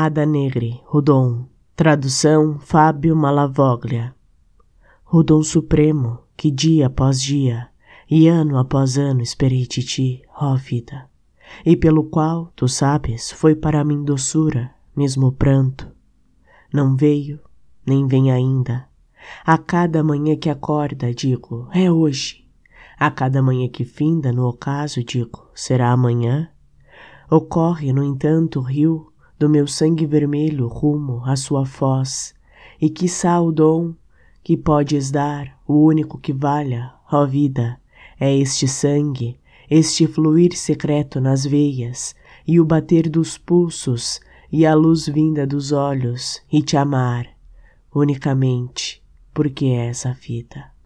Ada Negri, Rodon. Tradução Fábio Malavoglia. Rodon Supremo, que dia após dia e ano após ano esperei de ti, ó vida, e pelo qual, tu sabes, foi para mim doçura, mesmo pranto. Não veio, nem vem ainda. A cada manhã que acorda, digo, é hoje. A cada manhã que finda, no ocaso, digo, será amanhã? Ocorre, no entanto, o rio do meu sangue vermelho rumo à sua foz, e quiçá o dom que podes dar, o único que valha, ó vida, é este sangue, este fluir secreto nas veias, e o bater dos pulsos, e a luz vinda dos olhos, e te amar, unicamente, porque é essa vida.